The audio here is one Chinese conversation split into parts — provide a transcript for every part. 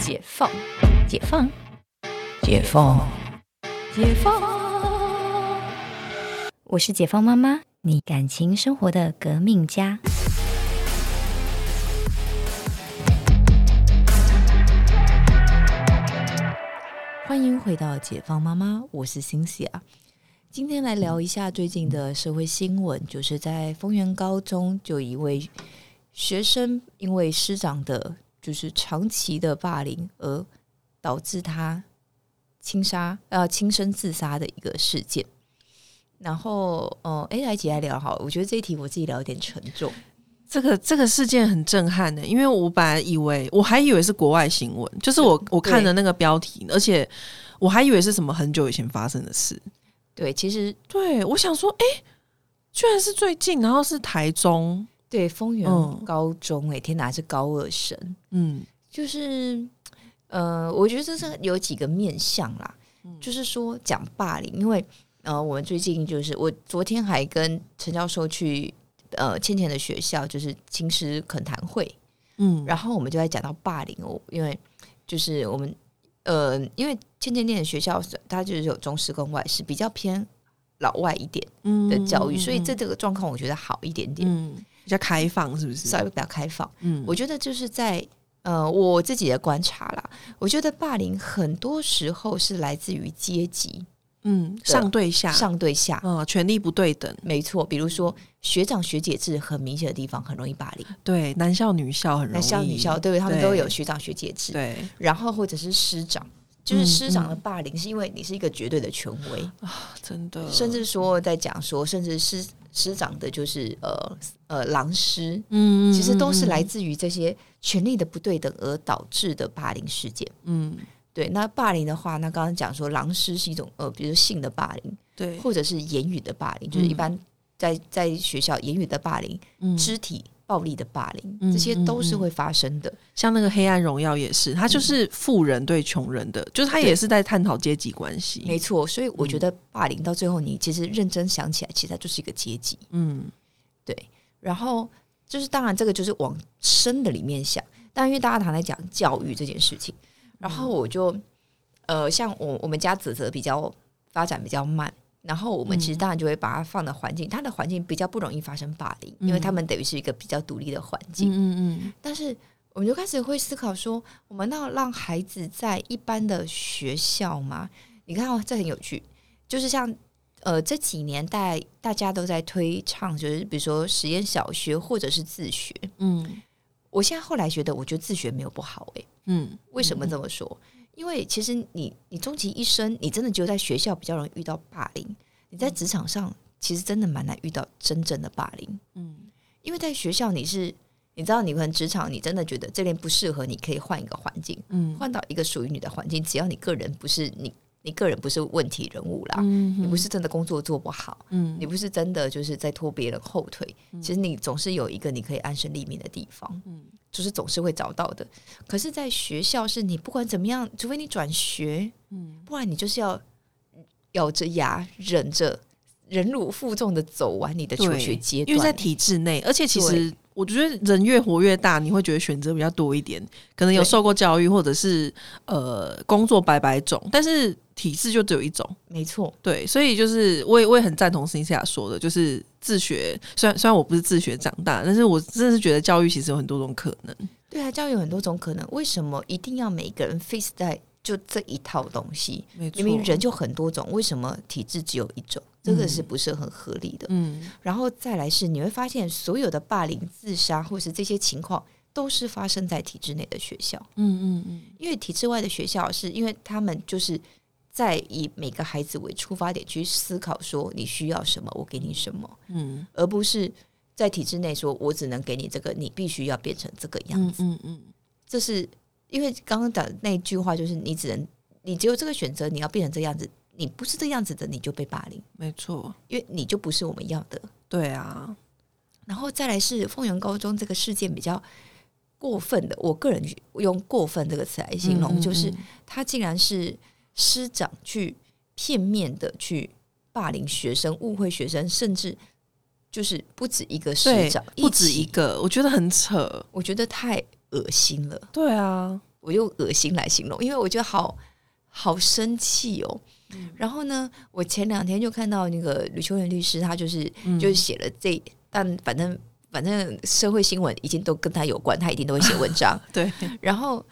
解放，解放，解放，解放。我是解放妈妈，你感情生活的革命家。欢迎回到解放妈妈，我是欣喜啊。今天来聊一下最近的社会新闻，就是在丰原高中，就一位学生因为师长的，就是长期的霸凌，而导致他轻杀呃轻生自杀的一个事件。然后，呃，哎，来姐来聊好，我觉得这一题我自己聊有点沉重。这个这个事件很震撼的，因为我本来以为我还以为是国外新闻，就是我我看的那个标题，而且我还以为是什么很久以前发生的事。对，其实对我想说，哎，居然是最近，然后是台中，对，丰原高中，哎，天哪，是高二生，嗯，就是，呃，我觉得这是有几个面向啦，就是说讲霸凌，因为呃，我们最近就是我昨天还跟陈教授去。呃，倩倩的学校就是青师恳谈会，嗯，然后我们就在讲到霸凌哦，因为就是我们呃，因为倩倩念的学校它就是有中师跟外师，比较偏老外一点的教育，所以在这个状况我觉得好一点点，较开放是不是？稍微比较开放，嗯，我觉得就是在呃我自己的观察啦，我觉得霸凌很多时候是来自于阶级。嗯，上对下，上对下，嗯，权力不对等，没错。比如说学长学姐制很明显的地方，很容易霸凌。对，男校女校很容易，男校女校，对，他们都有学长学姐制。对，然后或者是师长，就是师长的霸凌，是因为你是一个绝对的权威啊，真的。甚至说在讲说，甚至师师长的就是呃呃狼师，嗯，其实都是来自于这些权力的不对等而导致的霸凌事件。嗯。对，那霸凌的话，那刚刚讲说狼师是一种呃，比如性的霸凌，对，或者是言语的霸凌，就是一般在在学校言语的霸凌，嗯。肢体暴力的霸凌，这些都是会发生的。像那个《黑暗荣耀》也是，它就是富人对穷人的，就是他也是在探讨阶级关系。没错，所以我觉得霸凌到最后，你其实认真想起来，其实它就是一个阶级。嗯，对。然后就是当然，这个就是往深的里面想，但因为大家常在讲教育这件事情。然后我就，呃，像我我们家子泽比较发展比较慢，然后我们其实当然就会把它放的环境，它的环境比较不容易发生霸凌，因为他们等于是一个比较独立的环境。嗯嗯。但是我们就开始会思考说，我们要让孩子在一般的学校吗？你看哦，这很有趣，就是像呃这几年代大家都在推倡，就是比如说实验小学或者是自学。嗯，我现在后来觉得，我觉得自学没有不好诶。嗯，为什么这么说？因为其实你你终其一生，你真的就在学校比较容易遇到霸凌。你在职场上其实真的蛮难遇到真正的霸凌。嗯，因为在学校你是你知道，你可能职场你真的觉得这边不适合，你可以换一个环境，嗯，换到一个属于你的环境。只要你个人不是你。你个人不是问题人物啦，你不是真的工作做不好，你不是真的就是在拖别人后腿。其实你总是有一个你可以安身立命的地方，就是总是会找到的。可是，在学校是你不管怎么样，除非你转学，嗯不然你就是要咬着牙忍着忍辱负重的走完你的求学阶段。因为在体制内，而且其实。我觉得人越活越大，你会觉得选择比较多一点，可能有受过教育，或者是呃工作百百种，但是体制就只有一种。没错，对，所以就是我也我也很赞同辛西亚说的，就是自学。虽然虽然我不是自学长大，但是我真的是觉得教育其实有很多种可能。对啊，教育有很多种可能，为什么一定要每个人 face 在就这一套东西？明明人就很多种，为什么体制只有一种？这个是不是很合理的？嗯，然后再来是你会发现，所有的霸凌、自杀或是这些情况，都是发生在体制内的学校。嗯嗯嗯，因为体制外的学校，是因为他们就是在以每个孩子为出发点去思考，说你需要什么，我给你什么。嗯，而不是在体制内说，我只能给你这个，你必须要变成这个样子。嗯嗯，这是因为刚刚讲那句话，就是你只能，你只有这个选择，你要变成这样子。你不是这样子的，你就被霸凌，没错，因为你就不是我们要的。对啊，然后再来是凤阳高中这个事件比较过分的，我个人用“过分”这个词来形容，就是他竟然是师长去片面的去霸凌学生、误会学生，甚至就是不止一个师长，不止一个，我觉得很扯，我觉得太恶心了。对啊，我用恶心来形容，因为我觉得好好生气哦。然后呢，我前两天就看到那个吕秋元律师，他就是就是写了这，但反正反正社会新闻已经都跟他有关，他一定都会写文章。对，然后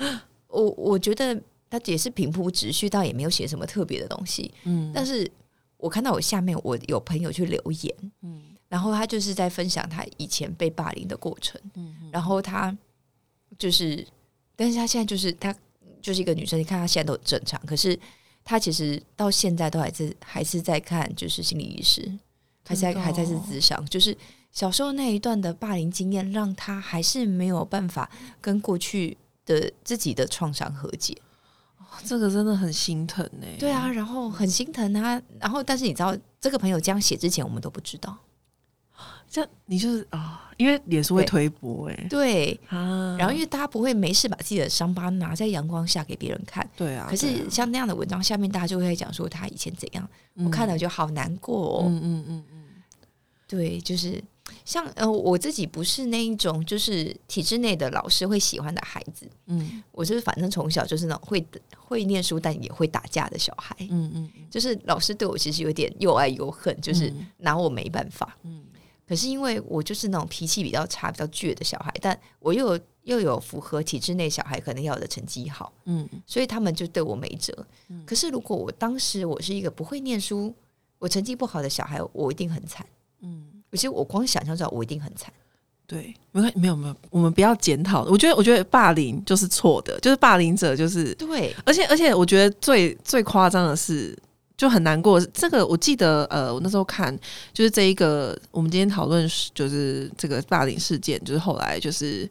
我我觉得他也是平铺直叙，倒也没有写什么特别的东西。嗯，但是我看到我下面我有朋友去留言，嗯，然后他就是在分享他以前被霸凌的过程，嗯，然后他就是，但是他现在就是他就是一个女生，你看他现在都很正常，可是她其实到现在都还是还是在看就是心理医师，还在还在是智商，就是小时候那一段的霸凌经验，让他还是没有办法跟过去的自己的创伤和解。这个真的很心疼呢。对啊，然后很心疼他，然后但是你知道，这个朋友这样写之前，我们都不知道。这样你就是啊，因为脸书会推播哎，对。啊，然后因为大家不会没事把自己的伤疤拿在阳光下给别人看，对啊。可是像那样的文章下面，大家就会讲说他以前怎样，我看了就好难过。嗯嗯嗯嗯，对，就是像呃，我自己不是那一种就是体制内的老师会喜欢的孩子，嗯，我就是反正从小就是那种会会念书但也会打架的小孩，嗯嗯，就是老师对我其实有点又爱又恨，就是拿我没办法，嗯。可是因为我就是那种脾气比较差、比较倔的小孩，但我又有又有符合体制内小孩可能要的成绩好，嗯，所以他们就对我没辙。可是如果我当时我是一个不会念书、我成绩不好的小孩，我一定很惨。嗯，其实我光想象着我一定很惨。对，没有没有没有，我们不要检讨。我觉得我觉得霸凌就是错的，就是霸凌者就是对，而且而且我觉得最最夸张的是。就很难过。这个我记得，呃，我那时候看就是这一个，我们今天讨论就是这个霸凌事件，就是后来就是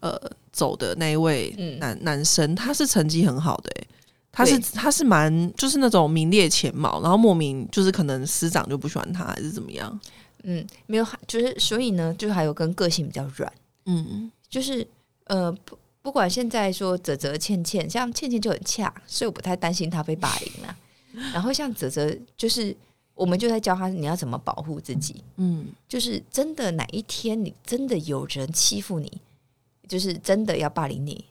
呃走的那一位男男生，他是成绩很好的，哎，他是他是蛮就是那种名列前茅，然后莫名就是可能师长就不喜欢他，还是怎么样？嗯，没有，就是所以呢，就还有跟个性比较软，嗯，就是呃不不管现在说泽泽倩倩，像倩倩就很恰，所以我不太担心他被霸凌了。然后像泽泽，就是我们就在教他你要怎么保护自己。嗯，就是真的哪一天你真的有人欺负你，就是真的要霸凌你，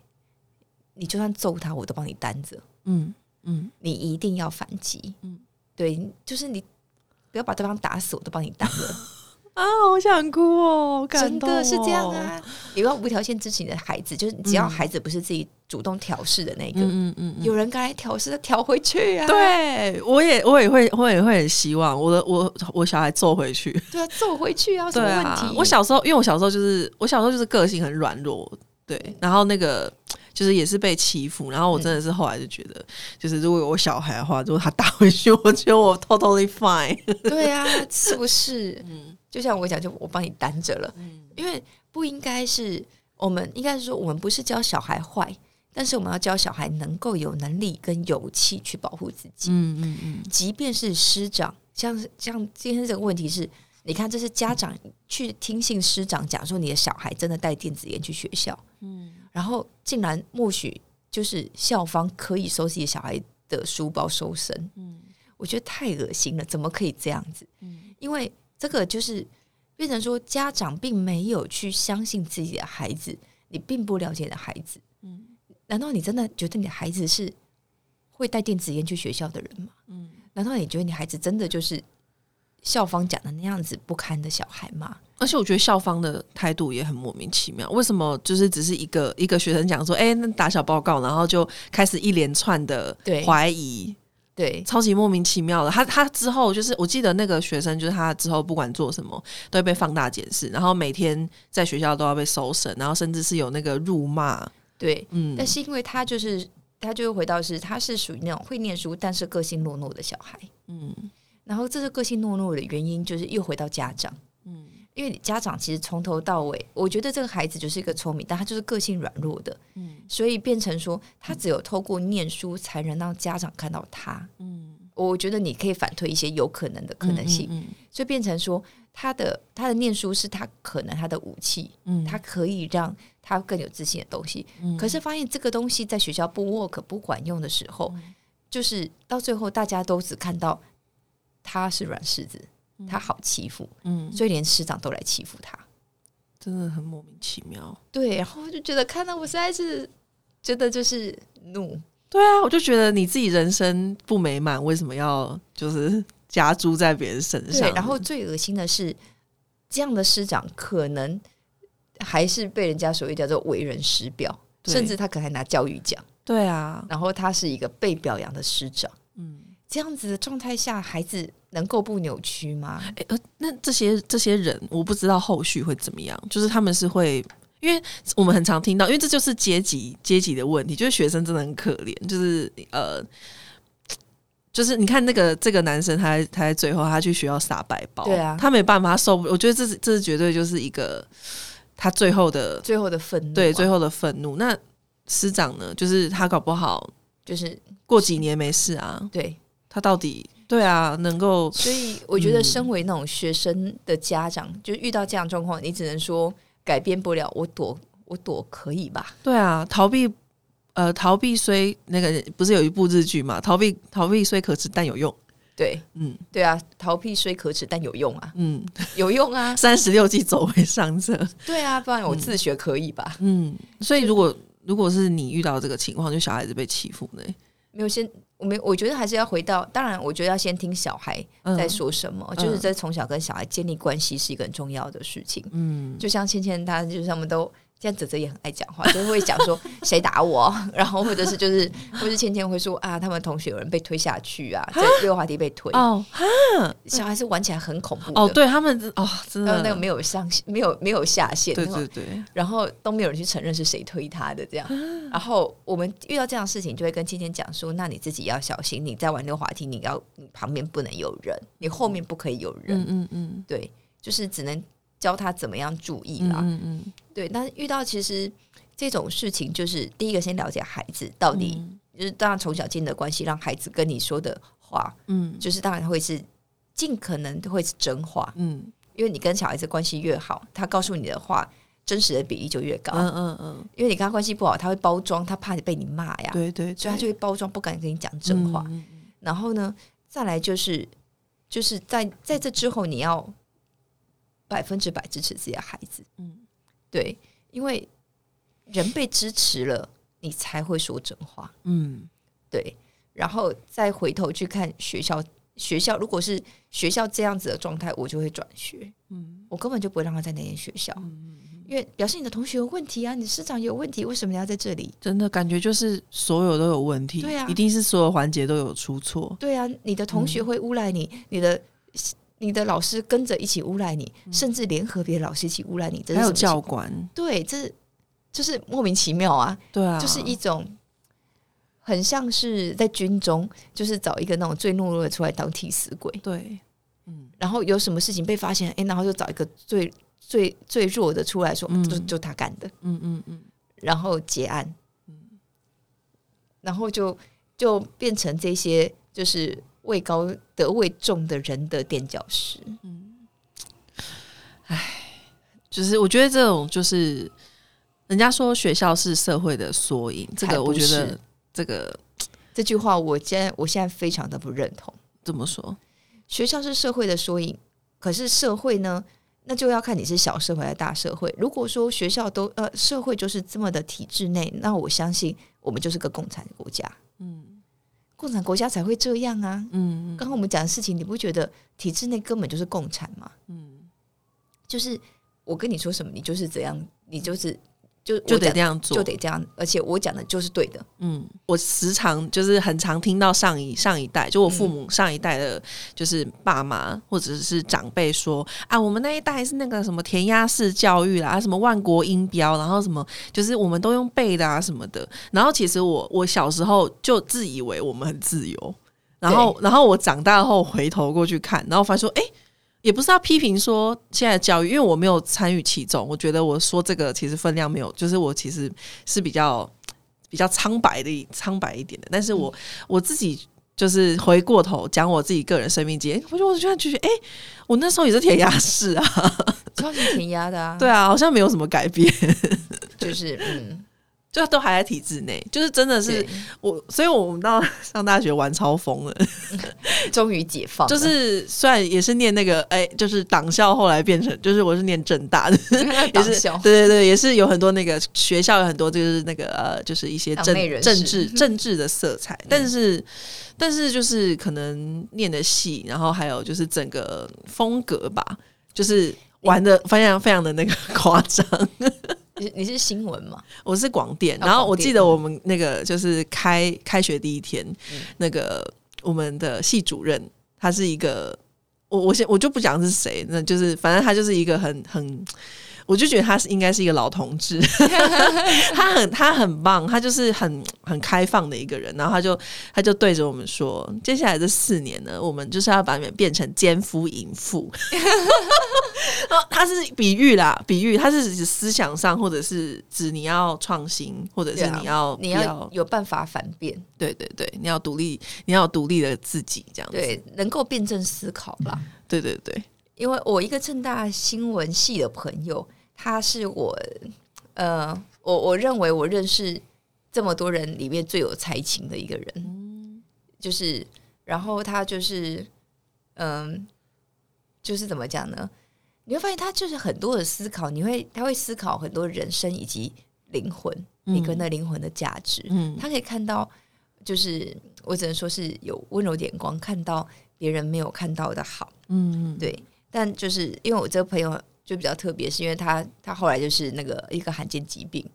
你就算揍他，我都帮你担着。嗯嗯，你一定要反击。嗯，对，就是你不要把对方打死，我都帮你担着。啊，好想哭哦！真的是这样啊！你要无条件支持你的孩子，就是只要孩子不是自己主动调试的那个，嗯嗯嗯，有人该来挑事，挑回去啊！对，我也我也会，我也会很希望我的我我小孩揍回去，对啊，揍回去啊！什么问题？我小时候，因为我小时候就是我小时候就是个性很软弱，对，然后那个就是也是被欺负，然后我真的是后来就觉得，就是如果有我小孩的话，如果他打回去，我觉得我 totally fine。对啊，是不是？嗯。就像我讲，就我帮你担着了，因为不应该是我们，应该是说我们不是教小孩坏，但是我们要教小孩能够有能力跟勇气去保护自己。嗯嗯嗯，即便是师长，像像今天这个问题是，你看这是家长去听信师长讲说你的小孩真的带电子烟去学校，嗯，然后竟然默许就是校方可以收自己小孩的书包收身，嗯，我觉得太恶心了，怎么可以这样子？嗯，因为。这个就是变成说，家长并没有去相信自己的孩子，你并不了解你的孩子。嗯，难道你真的觉得你的孩子是会带电子烟去学校的人吗？嗯，难道你觉得你孩子真的就是校方讲的那样子不堪的小孩吗？而且我觉得校方的态度也很莫名其妙。为什么就是只是一个一个学生讲说，哎，那打小报告，然后就开始一连串的怀疑。对，超级莫名其妙的。他他之后就是，我记得那个学生就是他之后不管做什么都会被放大检视，然后每天在学校都要被搜审，然后甚至是有那个辱骂。对，嗯。但是因为他就是他就回到是他是属于那种会念书但是个性懦弱的小孩。嗯。然后这是个性懦弱的原因，就是又回到家长。嗯。因为家长其实从头到尾，我觉得这个孩子就是一个聪明，但他就是个性软弱的，嗯，所以变成说他只有透过念书才能让家长看到他，嗯，我觉得你可以反推一些有可能的可能性，所以变成说他的他的念书是他可能他的武器，嗯，他可以让他更有自信的东西，可是发现这个东西在学校不 work 不管用的时候，就是到最后大家都只看到他是软柿子。他好欺负，嗯，所以连师长都来欺负他，真的很莫名其妙。对，然后就觉得看到我实在是觉得就是怒。对啊，我就觉得你自己人生不美满，为什么要就是加诸在别人身上？然后最恶心的是，这样的师长可能还是被人家所谓叫做为人师表，甚至他可能还拿教育奖。对啊，然后他是一个被表扬的师长。嗯，这样子的状态下，孩子能够不扭曲吗？哎，呃，那这些这些人，我不知道后续会怎么样。就是他们是会。因为我们很常听到，因为这就是阶级阶级的问题，就是学生真的很可怜，就是呃，就是你看那个这个男生，他他在最后他去学校撒白包，对啊，他没办法他受不，我觉得这是这是绝对就是一个他最后的最后的愤怒，对最后的愤怒。那师长呢，就是他搞不好就是过几年没事啊，对他到底对啊能够，所以我觉得身为那种学生的家长，就遇到这样状况，你只能说。改变不了，我躲我躲可以吧？对啊，逃避呃，逃避虽那个不是有一部日剧嘛？逃避逃避虽可耻，但有用。对，嗯，对啊，逃避虽可耻，但有用啊。嗯，有用啊。三十六计，走为上策。对啊，不然我自学可以吧？嗯，所以如果如果是你遇到这个情况，就小孩子被欺负呢？没有先。我们我觉得还是要回到，当然，我觉得要先听小孩在说什么，就是在从小跟小孩建立关系是一个很重要的事情。嗯，就像芊芊，她就是他们都。这样子泽也很爱讲话，就会讲说 谁打我，然后或者是就是，或是芊芊会说啊，他们同学有人被推下去啊，在溜滑梯被推。哦，小孩子玩起来很恐怖哦，对他们哦，真的。那个没有上没有没有下限，对对对，然后都没有人去承认是谁推他的这样，然后我们遇到这样的事情，就会跟芊芊讲说，那你自己要小心，你在玩溜滑梯，你要你旁边不能有人，你后面不可以有人，嗯嗯嗯，对，就是只能。教他怎么样注意啦，嗯嗯，对。但遇到其实这种事情，就是第一个先了解孩子到底，就是当然从小建立的关系，让孩子跟你说的话，嗯，就是当然会是尽可能会是真话，嗯，因为你跟小孩子关系越好，他告诉你的话真实的比例就越高，嗯嗯嗯。因为你跟他关系不好，他会包装，他怕你被你骂呀，对对，所以他就会包装，不敢跟你讲真话。然后呢，再来就是就是在在这之后，你要。百分之百支持自己的孩子，嗯，对，因为人被支持了，你才会说真话，嗯，对，然后再回头去看学校，学校如果是学校这样子的状态，我就会转学，嗯，我根本就不会让他在那间学校，嗯因为表示你的同学有问题啊，你师长有问题，为什么你要在这里？真的感觉就是所有都有问题，对啊，一定是所有环节都有出错，对啊，你的同学会诬赖你，你的。你的老师跟着一起诬赖你，甚至联合别的老师一起诬赖你，还有教官，对，这就是莫名其妙啊！对啊，就是一种很像是在军中，就是找一个那种最懦弱的出来当替死鬼。对，嗯，然后有什么事情被发现，哎，然后就找一个最最最弱的出来说，就就他干的，嗯嗯嗯，然后结案，嗯，然后就就变成这些就是。位高德位重的人的垫脚石，嗯，唉，就是我觉得这种就是人家说学校是社会的缩影，这个我觉得这个这句话，我现在我现在非常的不认同。怎么说？学校是社会的缩影，可是社会呢？那就要看你是小社会还是大社会。如果说学校都呃社会就是这么的体制内，那我相信我们就是个共产国家。嗯。共产国家才会这样啊！嗯，刚刚我们讲的事情，你不觉得体制内根本就是共产吗？嗯，就是我跟你说什么，你就是怎样，你就是。就就得这样做，就得这样，而且我讲的就是对的。嗯，我时常就是很常听到上一上一代，就我父母上一代的，就是爸妈或者是长辈说啊，我们那一代是那个什么填鸭式教育啦，什么万国音标，然后什么就是我们都用背的啊什么的。然后其实我我小时候就自以为我们很自由，然后然后我长大后回头过去看，然后发现说，哎。也不是要批评说现在的教育，因为我没有参与其中，我觉得我说这个其实分量没有，就是我其实是比较比较苍白的苍白一点的。但是我我自己就是回过头讲我自己个人生命经验，我就我就觉得，哎，我那时候也是填鸭式啊，超级填鸭的啊，对啊，好像没有什么改变，就是嗯，就都还在体制内，就是真的是我，所以我们到上大学玩超疯了，终于解放。就是虽然也是念那个，哎，就是党校，后来变成就是我是念正大的，也是对对对，也是有很多那个学校有很多就是那个呃，就是一些政政治政治的色彩，但是但是就是可能念的戏，然后还有就是整个风格吧，就是玩的非常非常的那个夸张。你你是新闻吗？我是广电，然后我记得我们那个就是开开学第一天，那个我们的系主任，他是一个，我我先我就不讲是谁，那就是反正他就是一个很很。我就觉得他是应该是一个老同志，他很他很棒，他就是很很开放的一个人。然后他就他就对着我们说：“接下来这四年呢，我们就是要把你们变成奸夫淫妇。”他是比喻啦，比喻他是指思想上，或者是指你要创新，或者是你要你要有办法反辩。对对对，你要独立，你要独立的自己这样子，对，能够辩证思考吧。对对对，因为我一个正大新闻系的朋友。他是我，呃，我我认为我认识这么多人里面最有才情的一个人，就是，然后他就是，嗯，就是怎么讲呢？你会发现他就是很多的思考，你会他会思考很多人生以及灵魂，每个人的灵魂的价值，嗯，他可以看到，就是我只能说是有温柔眼光，看到别人没有看到的好，嗯，对，但就是因为我这个朋友。就比较特别，是因为他他后来就是那个一个罕见疾病，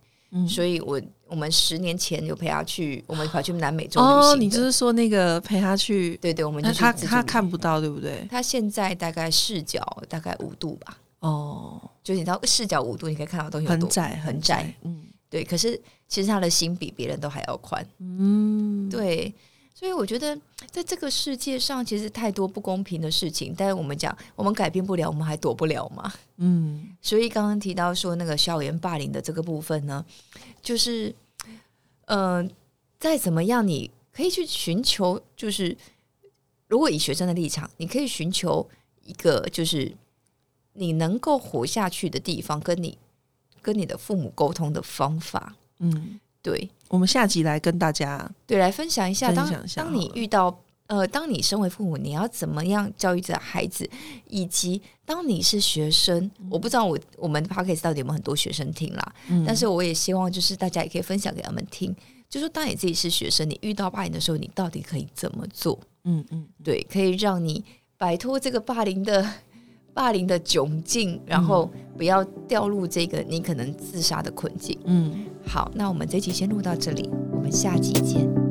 所以我我们十年前有陪他去，我们跑去南美洲旅行。哦，你就是说那个陪他去？对对，我们就他他看不到，对不对？他现在大概视角大概五度吧。哦，就你知道视角五度，你可以看到东西很窄很窄。嗯，对。可是其实他的心比别人都还要宽。嗯，对。所以我觉得，在这个世界上，其实太多不公平的事情。但是我们讲，我们改变不了，我们还躲不了嘛？嗯。所以刚刚提到说那个校园霸凌的这个部分呢，就是，嗯，再怎么样，你可以去寻求，就是如果以学生的立场，你可以寻求一个，就是你能够活下去的地方，跟你跟你的父母沟通的方法。嗯，对。我们下集来跟大家对来分享一下，当当你遇到呃，当你身为父母，你要怎么样教育这孩子，以及当你是学生，我不知道我我们 p o c a s 到底有没有很多学生听啦，但是我也希望就是大家也可以分享给他们听，就说当你自己是学生，你遇到霸凌的时候，你到底可以怎么做？嗯嗯，对，可以让你摆脱这个霸凌的。霸凌的窘境，然后不要掉入这个你可能自杀的困境。嗯，好，那我们这期先录到这里，我们下期见。